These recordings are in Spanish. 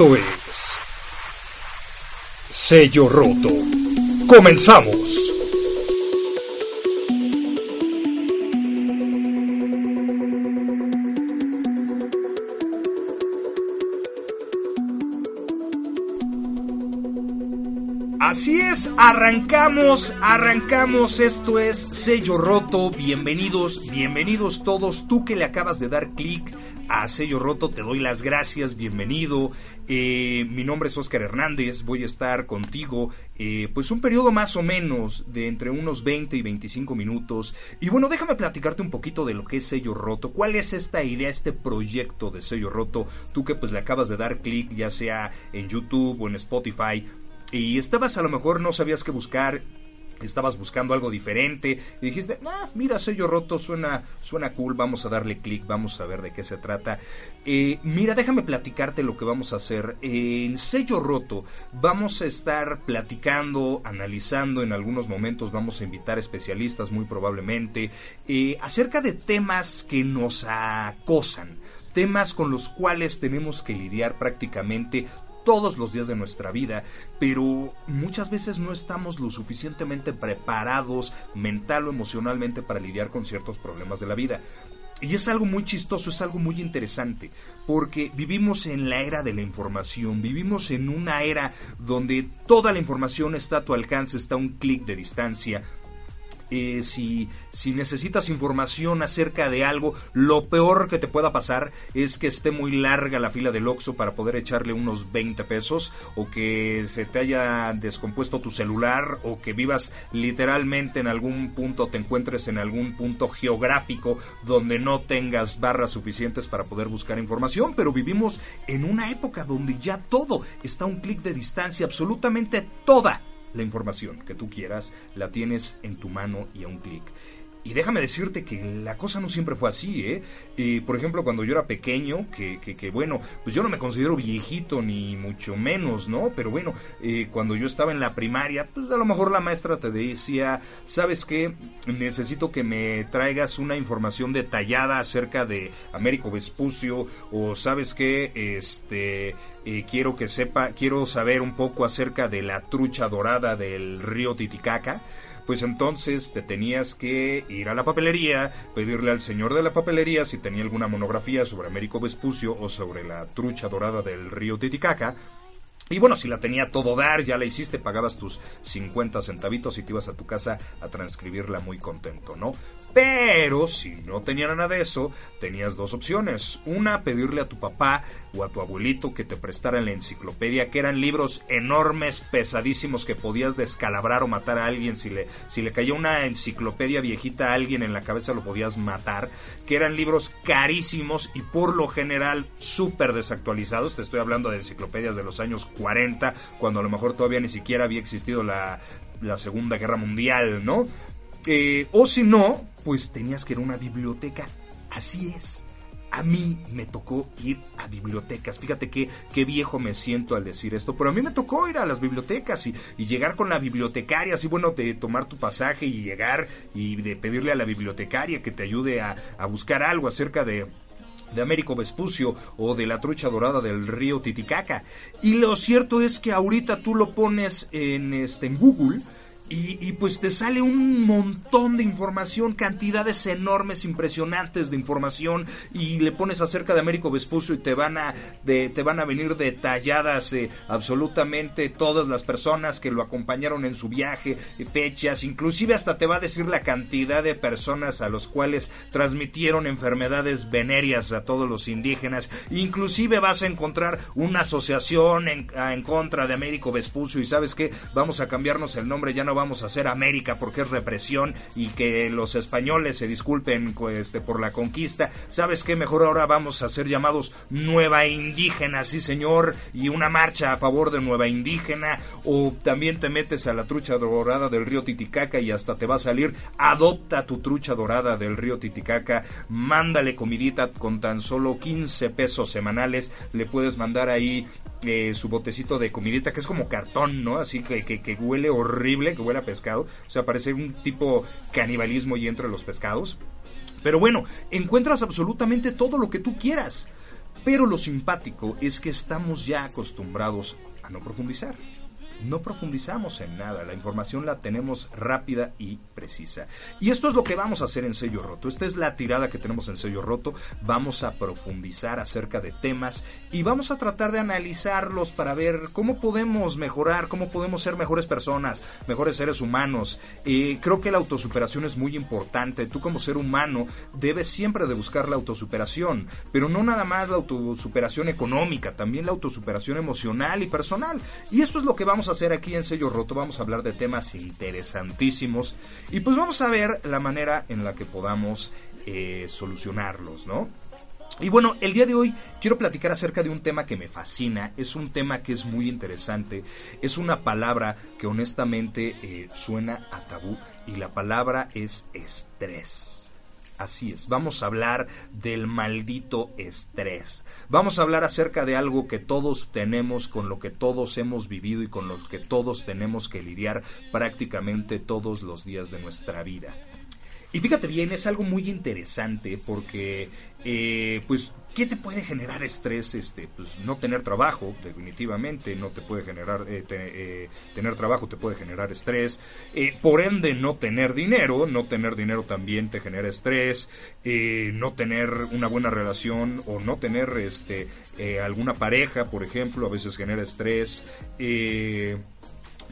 Esto es Sello Roto. Comenzamos. Así es, arrancamos, arrancamos, esto es Sello Roto, bienvenidos, bienvenidos todos, tú que le acabas de dar clic a Sello Roto, te doy las gracias, bienvenido, eh, mi nombre es Oscar Hernández, voy a estar contigo eh, pues un periodo más o menos de entre unos 20 y 25 minutos, y bueno, déjame platicarte un poquito de lo que es Sello Roto, cuál es esta idea, este proyecto de Sello Roto, tú que pues le acabas de dar clic ya sea en YouTube o en Spotify, y estabas a lo mejor no sabías qué buscar, estabas buscando algo diferente y dijiste, ah, mira, sello roto, suena, suena cool, vamos a darle clic, vamos a ver de qué se trata. Eh, mira, déjame platicarte lo que vamos a hacer. en sello roto vamos a estar platicando, analizando, en algunos momentos vamos a invitar especialistas muy probablemente, eh, acerca de temas que nos acosan temas con los cuales tenemos que lidiar prácticamente todos los días de nuestra vida, pero muchas veces no estamos lo suficientemente preparados mental o emocionalmente para lidiar con ciertos problemas de la vida. Y es algo muy chistoso, es algo muy interesante, porque vivimos en la era de la información, vivimos en una era donde toda la información está a tu alcance, está a un clic de distancia, eh, si, si necesitas información acerca de algo, lo peor que te pueda pasar es que esté muy larga la fila del Oxxo para poder echarle unos 20 pesos, o que se te haya descompuesto tu celular, o que vivas literalmente en algún punto, te encuentres en algún punto geográfico donde no tengas barras suficientes para poder buscar información, pero vivimos en una época donde ya todo está a un clic de distancia, absolutamente toda la información que tú quieras la tienes en tu mano y a un clic. Y déjame decirte que la cosa no siempre fue así, ¿eh? Y, por ejemplo, cuando yo era pequeño, que, que, bueno, pues yo no me considero viejito ni mucho menos, ¿no? Pero bueno, eh, cuando yo estaba en la primaria, pues a lo mejor la maestra te decía, ¿sabes qué? Necesito que me traigas una información detallada acerca de Américo Vespucio, o ¿sabes qué? Este, eh, quiero que sepa, quiero saber un poco acerca de la trucha dorada del río Titicaca pues entonces te tenías que ir a la papelería, pedirle al señor de la papelería si tenía alguna monografía sobre Américo Vespucio o sobre la trucha dorada del río Titicaca, y bueno, si la tenía todo dar, ya la hiciste, pagabas tus 50 centavitos y te ibas a tu casa a transcribirla muy contento, ¿no? Pero si no tenía nada de eso, tenías dos opciones. Una, pedirle a tu papá o a tu abuelito que te prestaran la enciclopedia, que eran libros enormes, pesadísimos, que podías descalabrar o matar a alguien. Si le, si le cayó una enciclopedia viejita a alguien en la cabeza, lo podías matar. Que eran libros carísimos y por lo general súper desactualizados. Te estoy hablando de enciclopedias de los años 40, cuando a lo mejor todavía ni siquiera había existido la, la Segunda Guerra Mundial, ¿no? Eh, o si no, pues tenías que ir a una biblioteca. Así es. A mí me tocó ir a bibliotecas. Fíjate qué, qué viejo me siento al decir esto, pero a mí me tocó ir a las bibliotecas y, llegar con la bibliotecaria, así bueno, de tomar tu pasaje y llegar y de pedirle a la bibliotecaria que te ayude a, a buscar algo acerca de, de Américo Vespucio o de la trucha dorada del río Titicaca. Y lo cierto es que ahorita tú lo pones en, este, en Google y, pues te sale un montón de información, cantidades enormes, impresionantes de información y le pones acerca de Américo Vespucio y te van a, te van a venir detalladas eh, absolutamente todas las personas que lo acompañaron en su viaje, fechas, inclusive hasta te va a decir la cantidad de personas a los cuales transmitieron enfermedades venéreas a todos los indígenas, inclusive vas a encontrar una asociación en, en contra de Américo Vespucio y sabes que vamos a cambiarnos el nombre, ya no vamos a hacer América porque es represión y que los españoles se disculpen este, por la conquista. ¿Sabes qué? Mejor ahora vamos a ser llamados Nueva Indígena, sí señor, y una marcha a favor de Nueva Indígena. O también te metes a la trucha dorada del río Titicaca y hasta te va a salir, adopta tu trucha dorada del río Titicaca, mándale comidita con tan solo 15 pesos semanales, le puedes mandar ahí eh, su botecito de comidita que es como cartón, ¿no? Así que, que, que huele horrible, que huele a pescado. O sea, parece un tipo canibalismo y entre los pescados. Pero bueno, encuentras absolutamente todo lo que tú quieras. Pero lo simpático es que estamos ya acostumbrados a no profundizar no profundizamos en nada, la información la tenemos rápida y precisa. Y esto es lo que vamos a hacer en Sello Roto, esta es la tirada que tenemos en Sello Roto, vamos a profundizar acerca de temas y vamos a tratar de analizarlos para ver cómo podemos mejorar, cómo podemos ser mejores personas, mejores seres humanos. Eh, creo que la autosuperación es muy importante, tú como ser humano debes siempre de buscar la autosuperación, pero no nada más la autosuperación económica, también la autosuperación emocional y personal. Y esto es lo que vamos a hacer aquí en Sello Roto, vamos a hablar de temas interesantísimos y pues vamos a ver la manera en la que podamos eh, solucionarlos, ¿no? Y bueno, el día de hoy quiero platicar acerca de un tema que me fascina, es un tema que es muy interesante, es una palabra que honestamente eh, suena a tabú y la palabra es estrés. Así es, vamos a hablar del maldito estrés. Vamos a hablar acerca de algo que todos tenemos, con lo que todos hemos vivido y con lo que todos tenemos que lidiar prácticamente todos los días de nuestra vida. Y fíjate bien, es algo muy interesante porque, eh, pues, ¿qué te puede generar estrés? Este, pues, no tener trabajo, definitivamente, no te puede generar, eh, eh, tener trabajo te puede generar estrés. por ende, no tener dinero, no tener dinero también te genera estrés. no tener una buena relación o no tener, este, alguna pareja, por ejemplo, a veces genera estrés.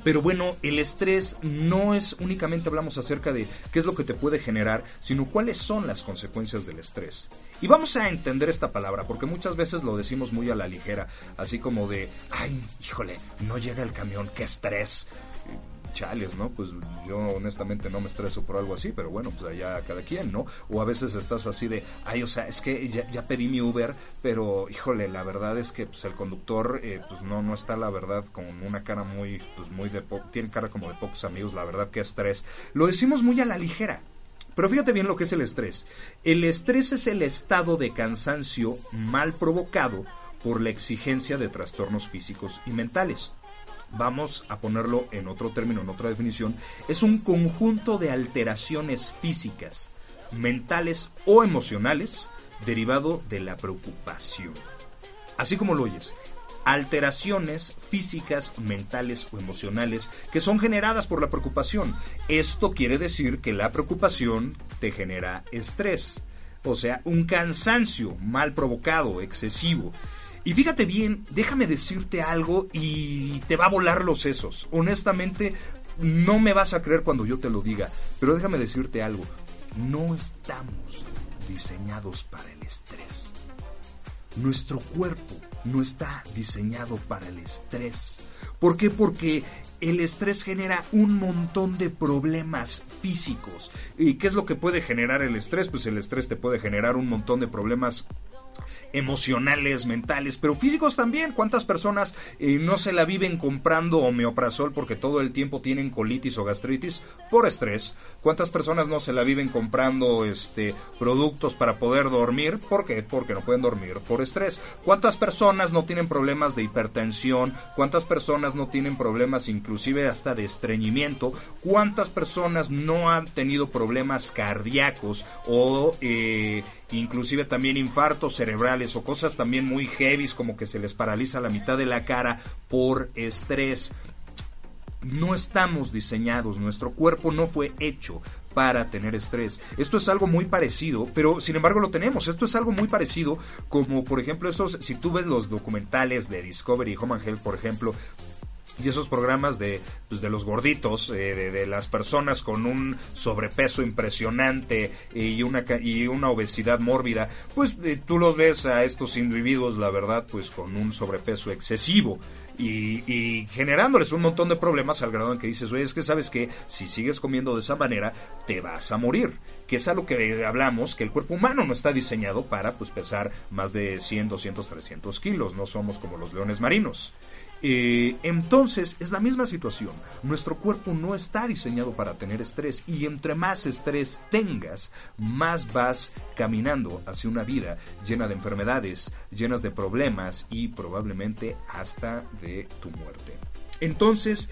Pero bueno, el estrés no es únicamente hablamos acerca de qué es lo que te puede generar, sino cuáles son las consecuencias del estrés. Y vamos a entender esta palabra, porque muchas veces lo decimos muy a la ligera, así como de, ay, híjole, no llega el camión, qué estrés chales, ¿no? Pues yo honestamente no me estreso por algo así, pero bueno, pues allá cada quien, ¿no? O a veces estás así de, ay, o sea, es que ya, pedí mi Uber, pero híjole, la verdad es que pues el conductor, eh, pues no, no está la verdad con una cara muy, pues muy de, tiene cara como de pocos amigos, la verdad que estrés. Lo decimos muy a la ligera. Pero fíjate bien lo que es el estrés. El estrés es el estado de cansancio mal provocado por la exigencia de trastornos físicos y mentales vamos a ponerlo en otro término, en otra definición, es un conjunto de alteraciones físicas, mentales o emocionales derivado de la preocupación. Así como lo oyes, alteraciones físicas, mentales o emocionales que son generadas por la preocupación. Esto quiere decir que la preocupación te genera estrés, o sea, un cansancio mal provocado, excesivo. Y fíjate bien, déjame decirte algo y te va a volar los sesos. Honestamente, no me vas a creer cuando yo te lo diga, pero déjame decirte algo. No estamos diseñados para el estrés. Nuestro cuerpo no está diseñado para el estrés. ¿Por qué? Porque el estrés genera un montón de problemas físicos. ¿Y qué es lo que puede generar el estrés? Pues el estrés te puede generar un montón de problemas emocionales, mentales, pero físicos también. ¿Cuántas personas eh, no se la viven comprando homeoprazol porque todo el tiempo tienen colitis o gastritis por estrés? ¿Cuántas personas no se la viven comprando este productos para poder dormir? ¿Por qué? Porque no pueden dormir por estrés. ¿Cuántas personas no tienen problemas de hipertensión? ¿Cuántas personas no tienen problemas inclusive hasta de estreñimiento? ¿Cuántas personas no han tenido problemas cardíacos o eh, inclusive también infartos cerebrales? O cosas también muy heavies como que se les paraliza la mitad de la cara por estrés. No estamos diseñados, nuestro cuerpo no fue hecho para tener estrés. Esto es algo muy parecido, pero sin embargo lo tenemos. Esto es algo muy parecido como por ejemplo esos, si tú ves los documentales de Discovery Home and Health, por ejemplo, y esos programas de, pues, de los gorditos, eh, de, las personas con un sobrepeso impresionante y una, y una obesidad mórbida, pues eh, tú los ves a estos individuos, la verdad, pues con un sobrepeso excesivo. Y, y, generándoles un montón de problemas al grado en que dices, oye, es que sabes que si sigues comiendo de esa manera, te vas a morir. Que es a lo que hablamos, que el cuerpo humano no está diseñado para pues pesar más de 100, 200, 300 kilos, no somos como los leones marinos. Eh, entonces es la misma situación. Nuestro cuerpo no está diseñado para tener estrés y entre más estrés tengas, más vas caminando hacia una vida llena de enfermedades, llenas de problemas y probablemente hasta de tu muerte. Entonces,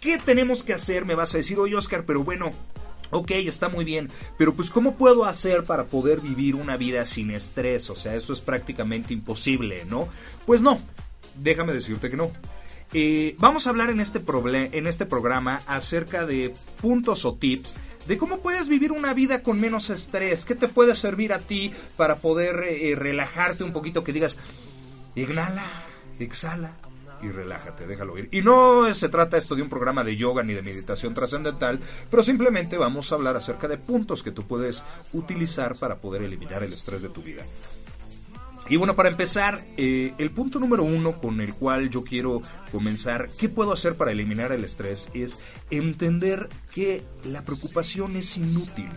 ¿qué tenemos que hacer? Me vas a decir, oye Oscar, pero bueno, Ok, está muy bien, pero pues ¿cómo puedo hacer para poder vivir una vida sin estrés? O sea, eso es prácticamente imposible, ¿no? Pues no, déjame decirte que no. Eh, vamos a hablar en este, en este programa acerca de puntos o tips de cómo puedes vivir una vida con menos estrés, qué te puede servir a ti para poder eh, relajarte un poquito, que digas, inhala, exhala, y relájate, déjalo ir. Y no se trata esto de un programa de yoga ni de meditación trascendental, pero simplemente vamos a hablar acerca de puntos que tú puedes utilizar para poder eliminar el estrés de tu vida. Y bueno, para empezar, eh, el punto número uno con el cual yo quiero comenzar, ¿qué puedo hacer para eliminar el estrés? Es entender que la preocupación es inútil.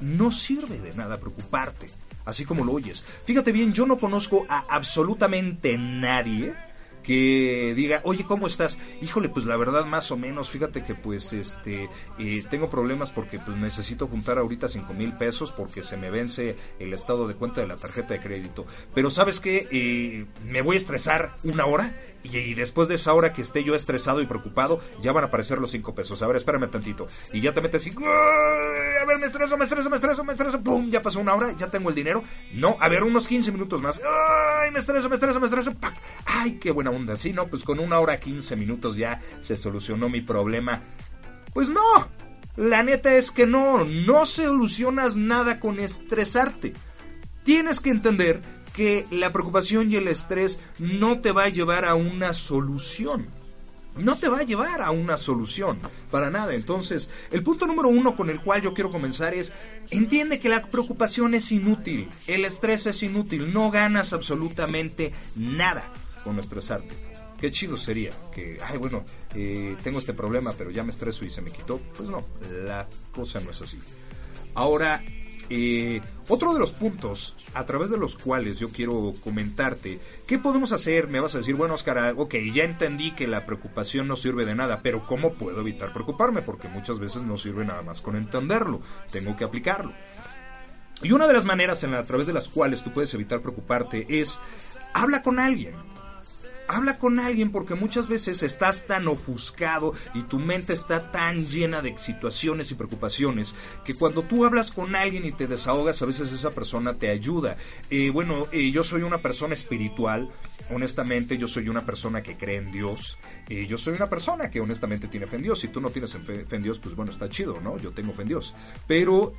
No sirve de nada preocuparte, así como lo oyes. Fíjate bien, yo no conozco a absolutamente nadie que diga, oye, ¿cómo estás? Híjole, pues la verdad más o menos, fíjate que pues este, eh, tengo problemas porque pues necesito juntar ahorita cinco mil pesos porque se me vence el estado de cuenta de la tarjeta de crédito. Pero sabes qué, eh, me voy a estresar una hora y, después de esa hora que esté yo estresado y preocupado, ya van a aparecer los cinco pesos. A ver, espérame tantito. Y ya te metes así, a ver, me estreso, me estreso, me estreso, me estreso, pum, ya pasó una hora, ya tengo el dinero. No, a ver, unos 15 minutos más. Ay, me estreso, me estreso, me estreso, ¡pac! Ay, qué buena onda. Sí, no, pues con una hora 15 minutos ya se solucionó mi problema. Pues no, la neta es que no, no solucionas nada con estresarte. Tienes que entender que la preocupación y el estrés no te va a llevar a una solución. No te va a llevar a una solución, para nada. Entonces, el punto número uno con el cual yo quiero comenzar es, entiende que la preocupación es inútil, el estrés es inútil, no ganas absolutamente nada con estresarte. Qué chido sería que, ay, bueno, eh, tengo este problema, pero ya me estreso y se me quitó. Pues no, la cosa no es así. Ahora, eh, otro de los puntos a través de los cuales yo quiero comentarte, ¿qué podemos hacer? Me vas a decir, bueno, Oscar, ok, ya entendí que la preocupación no sirve de nada, pero ¿cómo puedo evitar preocuparme? Porque muchas veces no sirve nada más con entenderlo, tengo que aplicarlo. Y una de las maneras a través de las cuales tú puedes evitar preocuparte es habla con alguien habla con alguien porque muchas veces estás tan ofuscado y tu mente está tan llena de situaciones y preocupaciones que cuando tú hablas con alguien y te desahogas, a veces esa persona te ayuda. Eh, bueno, eh, yo soy una persona espiritual, honestamente yo soy una persona que cree en Dios, eh, yo soy una persona que honestamente tiene fe en Dios. Si tú no tienes fe, en Dios, pues bueno, está chido, ¿no? Yo tengo fe en Dios. Pero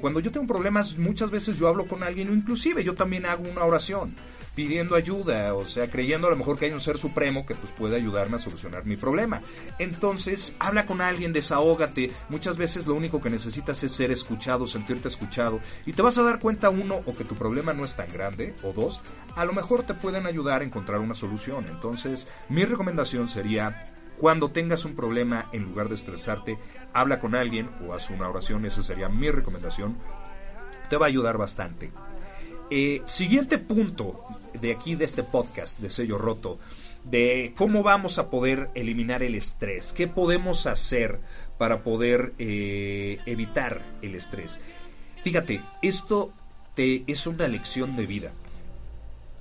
cuando yo tengo problemas, muchas veces yo hablo con alguien o inclusive yo también hago una oración pidiendo ayuda, o sea, creyendo a lo mejor que hay un ser supremo que pues puede ayudarme a solucionar mi problema. Entonces, habla con alguien, desahógate. Muchas veces lo único que necesitas es ser escuchado, sentirte escuchado y te vas a dar cuenta uno o que tu problema no es tan grande o dos, a lo mejor te pueden ayudar a encontrar una solución. Entonces, mi recomendación sería cuando tengas un problema, en lugar de estresarte, habla con alguien o haz una oración. Esa sería mi recomendación. Te va a ayudar bastante. Eh, siguiente punto de aquí, de este podcast de sello roto, de cómo vamos a poder eliminar el estrés, qué podemos hacer para poder eh, evitar el estrés. Fíjate, esto te, es una lección de vida.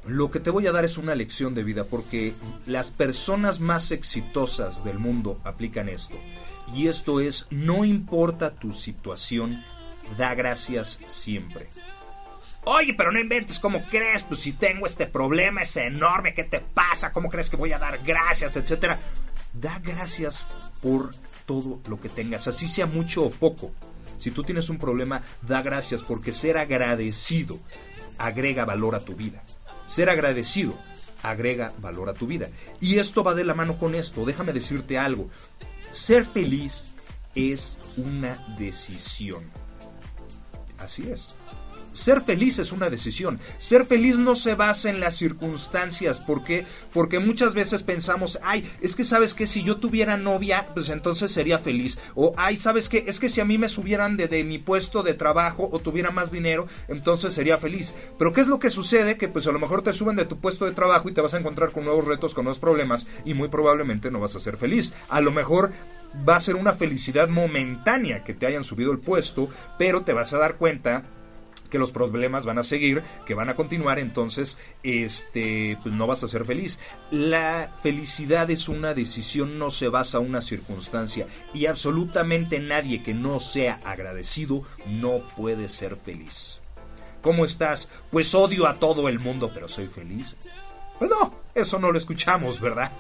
Lo que te voy a dar es una lección de vida porque las personas más exitosas del mundo aplican esto. Y esto es, no importa tu situación, da gracias siempre. Oye, pero no inventes, ¿cómo crees? Pues si tengo este problema, es enorme, ¿qué te pasa? ¿Cómo crees que voy a dar gracias, etcétera? Da gracias por todo lo que tengas, así sea mucho o poco. Si tú tienes un problema, da gracias porque ser agradecido agrega valor a tu vida. Ser agradecido agrega valor a tu vida. Y esto va de la mano con esto. Déjame decirte algo. Ser feliz es una decisión. Así es. Ser feliz es una decisión. Ser feliz no se basa en las circunstancias. ¿Por qué? Porque muchas veces pensamos, ay, es que sabes que si yo tuviera novia, pues entonces sería feliz. O, ay, sabes que es que si a mí me subieran de, de, mi puesto de trabajo o tuviera más dinero, entonces sería feliz. Pero ¿qué es lo que sucede? Que pues a lo mejor te suben de tu puesto de trabajo y te vas a encontrar con nuevos retos, con nuevos problemas y muy probablemente no vas a ser feliz. A lo mejor va a ser una felicidad momentánea que te hayan subido el puesto, pero te vas a dar cuenta que los problemas van a seguir, que van a continuar, entonces este pues no vas a ser feliz. La felicidad es una decisión, no se basa en una circunstancia y absolutamente nadie que no sea agradecido no puede ser feliz. ¿Cómo estás? Pues odio a todo el mundo, pero soy feliz. Pues no, eso no lo escuchamos, ¿verdad?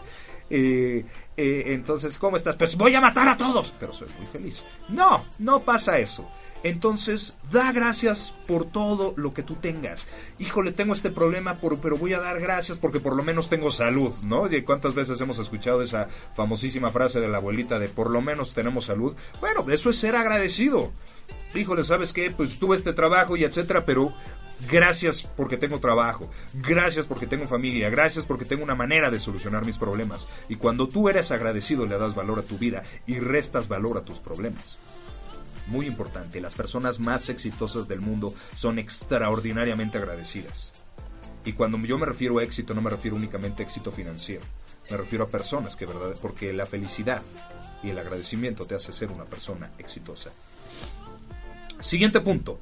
Eh, eh, entonces, ¿cómo estás? Pues voy a matar a todos, pero soy muy feliz. No, no pasa eso. Entonces, da gracias por todo lo que tú tengas. Híjole, tengo este problema, pero voy a dar gracias porque por lo menos tengo salud, ¿no? ¿Y cuántas veces hemos escuchado esa famosísima frase de la abuelita de por lo menos tenemos salud? Bueno, eso es ser agradecido. Híjole, ¿sabes qué? Pues tuve este trabajo y etcétera, pero gracias porque tengo trabajo, gracias porque tengo familia, gracias porque tengo una manera de solucionar mis problemas. Y cuando tú eres agradecido le das valor a tu vida y restas valor a tus problemas muy importante, las personas más exitosas del mundo son extraordinariamente agradecidas. Y cuando yo me refiero a éxito, no me refiero únicamente a éxito financiero. Me refiero a personas que, ¿verdad? Porque la felicidad y el agradecimiento te hace ser una persona exitosa. Siguiente punto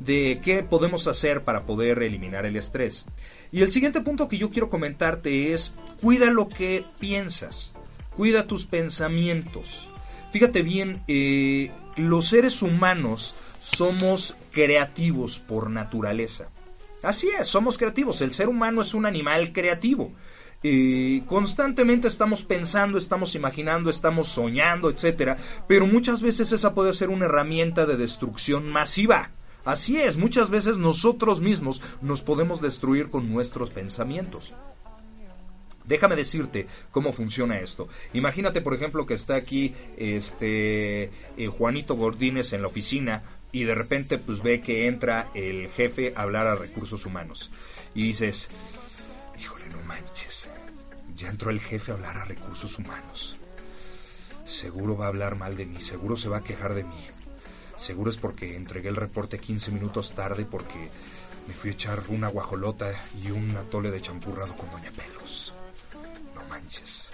de qué podemos hacer para poder eliminar el estrés. Y el siguiente punto que yo quiero comentarte es, cuida lo que piensas, cuida tus pensamientos. Fíjate bien, eh, los seres humanos somos creativos por naturaleza. Así es, somos creativos. El ser humano es un animal creativo. Eh, constantemente estamos pensando, estamos imaginando, estamos soñando, etcétera, pero muchas veces esa puede ser una herramienta de destrucción masiva. Así es, muchas veces nosotros mismos nos podemos destruir con nuestros pensamientos. Déjame decirte cómo funciona esto. Imagínate, por ejemplo, que está aquí este eh, Juanito Gordínez en la oficina y de repente pues ve que entra el jefe a hablar a recursos humanos. Y dices, híjole, no manches, ya entró el jefe a hablar a recursos humanos. Seguro va a hablar mal de mí, seguro se va a quejar de mí. Seguro es porque entregué el reporte 15 minutos tarde porque me fui a echar una guajolota y un atole de champurrado con Doña Pelos manches.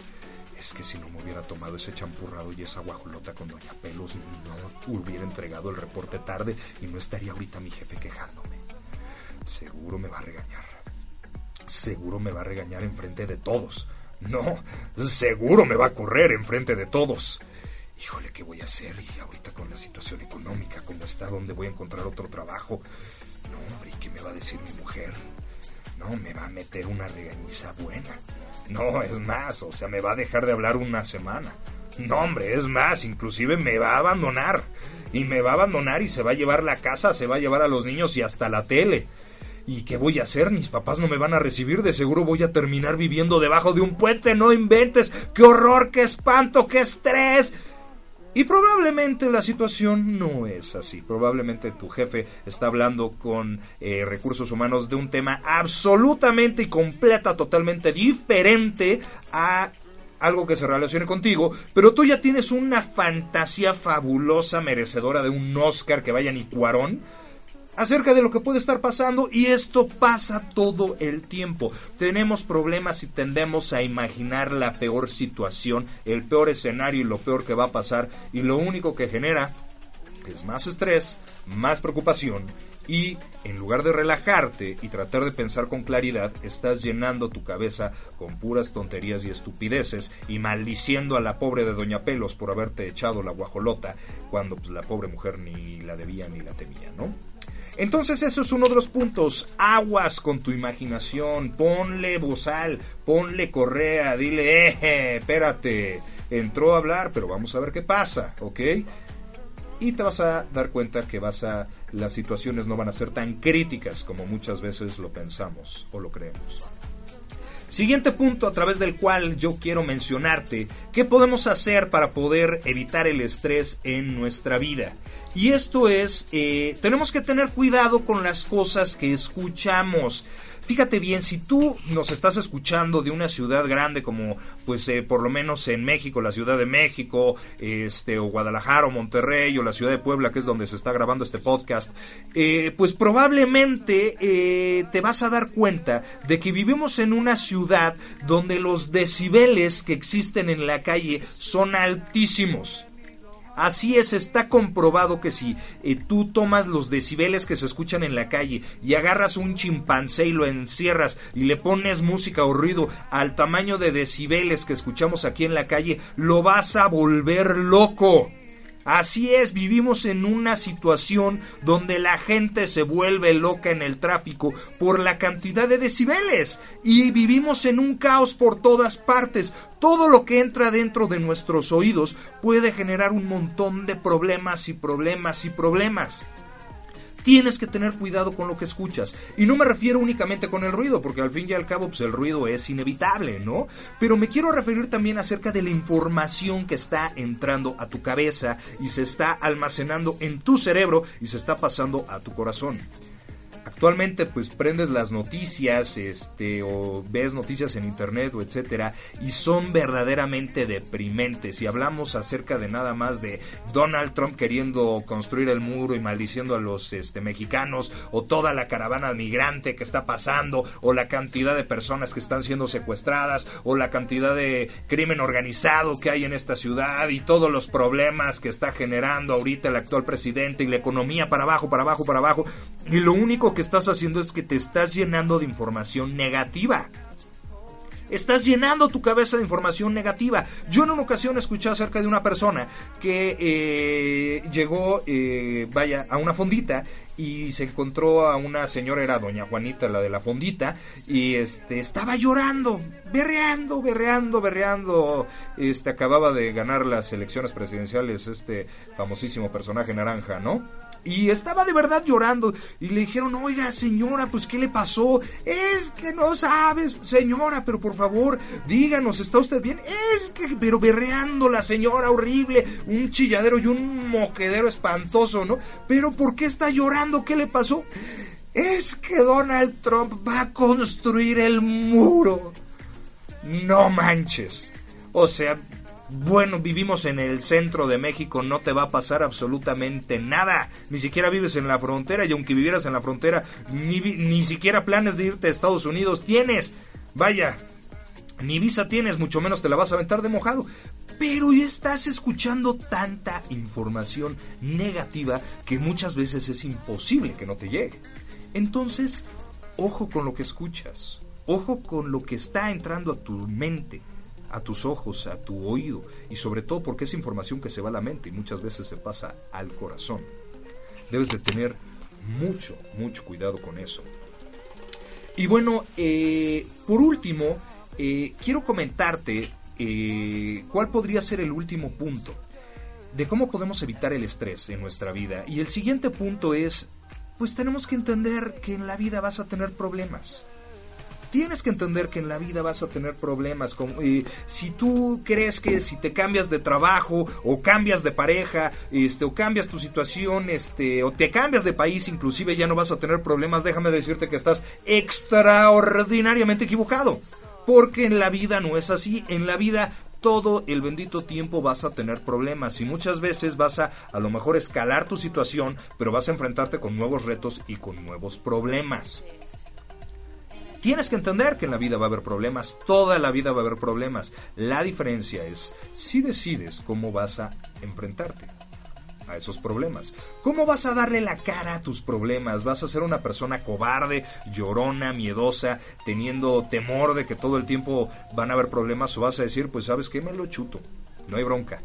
Es que si no me hubiera tomado ese champurrado y esa guajolota con Doña Pelos, no hubiera entregado el reporte tarde y no estaría ahorita mi jefe quejándome. Seguro me va a regañar. Seguro me va a regañar enfrente de todos. No, seguro me va a correr enfrente de todos. Híjole, ¿qué voy a hacer? Y ahorita con la situación económica, ¿cómo está? ¿Dónde voy a encontrar otro trabajo? No, hombre, ¿y qué me va a decir mi mujer? No, me va a meter una regañiza buena. No, es más, o sea, me va a dejar de hablar una semana. No, hombre, es más, inclusive me va a abandonar. Y me va a abandonar y se va a llevar la casa, se va a llevar a los niños y hasta la tele. ¿Y qué voy a hacer? Mis papás no me van a recibir, de seguro voy a terminar viviendo debajo de un puente, no inventes. ¡Qué horror, qué espanto, qué estrés! Y probablemente la situación no es así. Probablemente tu jefe está hablando con eh, recursos humanos de un tema absolutamente y completa, totalmente diferente a algo que se relacione contigo, pero tú ya tienes una fantasía fabulosa merecedora de un Oscar que vaya ni cuarón acerca de lo que puede estar pasando y esto pasa todo el tiempo. Tenemos problemas y tendemos a imaginar la peor situación, el peor escenario y lo peor que va a pasar y lo único que genera es más estrés, más preocupación y en lugar de relajarte y tratar de pensar con claridad, estás llenando tu cabeza con puras tonterías y estupideces y maldiciendo a la pobre de Doña Pelos por haberte echado la guajolota cuando pues, la pobre mujer ni la debía ni la temía, ¿no? Entonces eso es uno de los puntos. Aguas con tu imaginación. Ponle bozal, ponle correa, dile, eh, espérate. Entró a hablar, pero vamos a ver qué pasa, ¿ok? Y te vas a dar cuenta que vas a, las situaciones no van a ser tan críticas como muchas veces lo pensamos o lo creemos. Siguiente punto a través del cual yo quiero mencionarte qué podemos hacer para poder evitar el estrés en nuestra vida. Y esto es, eh, tenemos que tener cuidado con las cosas que escuchamos. Fíjate bien, si tú nos estás escuchando de una ciudad grande como, pues, eh, por lo menos en México, la Ciudad de México, este, o Guadalajara, o Monterrey, o la Ciudad de Puebla, que es donde se está grabando este podcast, eh, pues probablemente te vas a dar cuenta de que vivimos en una ciudad donde los decibeles que existen en la calle son altísimos Así es, está comprobado que si eh, tú tomas los decibeles que se escuchan en la calle y agarras un chimpancé y lo encierras y le pones música o ruido al tamaño de decibeles que escuchamos aquí en la calle, lo vas a volver loco. Así es, vivimos en una situación donde la gente se vuelve loca en el tráfico por la cantidad de decibeles y vivimos en un caos por todas partes. Todo lo que entra dentro de nuestros oídos puede generar un montón de problemas y problemas y problemas tienes que tener cuidado con lo que escuchas. Y no me refiero únicamente con el ruido, porque al fin y al cabo pues, el ruido es inevitable, ¿no? Pero me quiero referir también acerca de la información que está entrando a tu cabeza y se está almacenando en tu cerebro y se está pasando a tu corazón actualmente pues prendes las noticias este o ves noticias en internet o etcétera y son verdaderamente deprimentes. Y hablamos acerca de nada más de Donald Trump queriendo construir el muro y maldiciendo a los este mexicanos o toda la caravana migrante que está pasando o la cantidad de personas que están siendo secuestradas o la cantidad de crimen organizado que hay en esta ciudad y todos los problemas que está generando ahorita el actual presidente y la economía para abajo, para abajo, para abajo. Y lo único que estás haciendo es que te estás llenando de información negativa. Estás llenando tu cabeza de información negativa. Yo en una ocasión escuché acerca de una persona que eh, llegó, eh, vaya, a una fondita y se encontró a una señora, era doña Juanita, la de la fondita, y este estaba llorando, berreando, berreando, berreando. Este acababa de ganar las elecciones presidenciales este famosísimo personaje naranja, ¿no? Y estaba de verdad llorando. Y le dijeron, oiga, señora, pues ¿qué le pasó? Es que no sabes, señora, pero por favor, díganos, ¿está usted bien? Es que, pero berreando la señora horrible, un chilladero y un moquedero espantoso, ¿no? Pero ¿por qué está llorando? ¿Qué le pasó? Es que Donald Trump va a construir el muro. No manches. O sea, bueno, vivimos en el centro de México, no te va a pasar absolutamente nada. Ni siquiera vives en la frontera y aunque vivieras en la frontera, ni, ni siquiera planes de irte a Estados Unidos tienes. Vaya, ni visa tienes, mucho menos te la vas a aventar de mojado. Pero ya estás escuchando tanta información negativa que muchas veces es imposible que no te llegue. Entonces, ojo con lo que escuchas, ojo con lo que está entrando a tu mente a tus ojos, a tu oído y sobre todo porque es información que se va a la mente y muchas veces se pasa al corazón. Debes de tener mucho, mucho cuidado con eso. Y bueno, eh, por último, eh, quiero comentarte eh, cuál podría ser el último punto de cómo podemos evitar el estrés en nuestra vida. Y el siguiente punto es, pues tenemos que entender que en la vida vas a tener problemas tienes que entender que en la vida vas a tener problemas. Como, si tú crees que si te cambias de trabajo o cambias de pareja, este, o cambias tu situación, este, o te cambias de país, inclusive ya no vas a tener problemas, déjame decirte que estás extraordinariamente equivocado. Porque en la vida no es así. En la vida todo el bendito tiempo vas a tener problemas y muchas veces vas a a lo mejor escalar tu situación, pero vas a enfrentarte con nuevos retos y con nuevos problemas. Tienes que entender que en la vida va a haber problemas, toda la vida va a haber problemas. La diferencia es si decides cómo vas a enfrentarte a esos problemas. ¿Cómo vas a darle la cara a tus problemas? ¿Vas a ser una persona cobarde, llorona, miedosa, teniendo temor de que todo el tiempo van a haber problemas? ¿O vas a decir, pues sabes qué, me lo chuto, no hay bronca?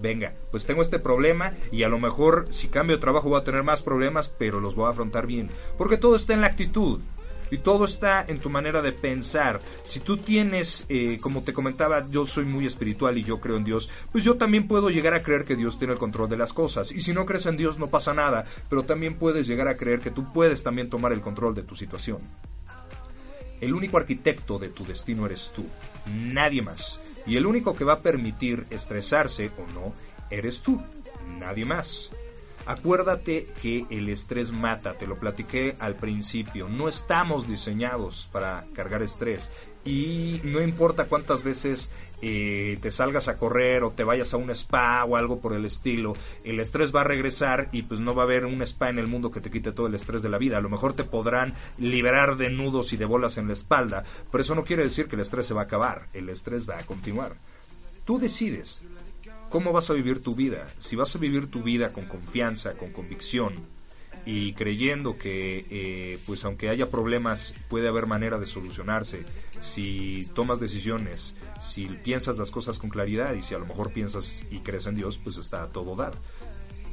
Venga, pues tengo este problema y a lo mejor si cambio de trabajo voy a tener más problemas, pero los voy a afrontar bien. Porque todo está en la actitud. Y todo está en tu manera de pensar. Si tú tienes, eh, como te comentaba, yo soy muy espiritual y yo creo en Dios, pues yo también puedo llegar a creer que Dios tiene el control de las cosas. Y si no crees en Dios no pasa nada, pero también puedes llegar a creer que tú puedes también tomar el control de tu situación. El único arquitecto de tu destino eres tú, nadie más. Y el único que va a permitir estresarse o no, eres tú, nadie más. Acuérdate que el estrés mata, te lo platiqué al principio, no estamos diseñados para cargar estrés y no importa cuántas veces eh, te salgas a correr o te vayas a un spa o algo por el estilo, el estrés va a regresar y pues no va a haber un spa en el mundo que te quite todo el estrés de la vida. A lo mejor te podrán liberar de nudos y de bolas en la espalda, pero eso no quiere decir que el estrés se va a acabar, el estrés va a continuar. Tú decides ¿cómo vas a vivir tu vida? Si vas a vivir tu vida con confianza, con convicción y creyendo que, eh, pues aunque haya problemas, puede haber manera de solucionarse, si tomas decisiones, si piensas las cosas con claridad y si a lo mejor piensas y crees en Dios, pues está a todo dar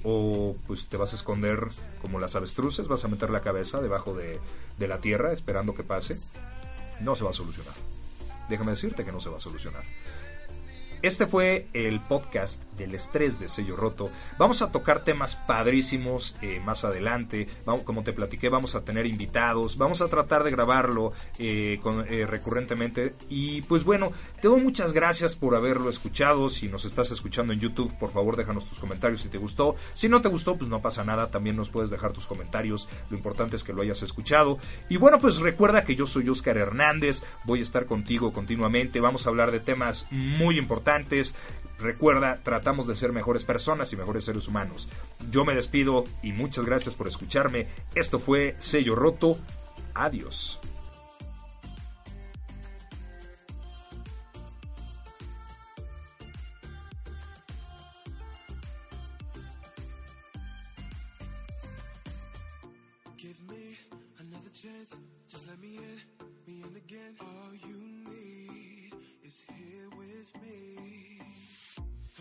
o pues te vas a esconder como las avestruces, vas a meter la cabeza debajo de, de, la tierra esperando que pase, no se va a solucionar. Déjame decirte que no se va a solucionar. Este fue el podcast del estrés de sello roto. Vamos a tocar temas padrísimos eh, más adelante. Como te platiqué, vamos a tener invitados. Vamos a tratar de grabarlo eh, eh, recurrentemente. Y pues bueno, te doy muchas gracias por haberlo escuchado. Si nos estás escuchando en YouTube, por favor déjanos tus comentarios si te gustó. Si no te gustó, pues no pasa nada. También nos puedes dejar tus comentarios. Lo importante es que lo hayas escuchado. Y bueno, pues recuerda que yo soy Oscar Hernández. Voy a estar contigo continuamente. Vamos a hablar de temas muy importantes Recuerda, tratamos de ser mejores personas y mejores seres humanos. Yo me despido y muchas gracias por escucharme. Esto fue Sello Roto. Adiós.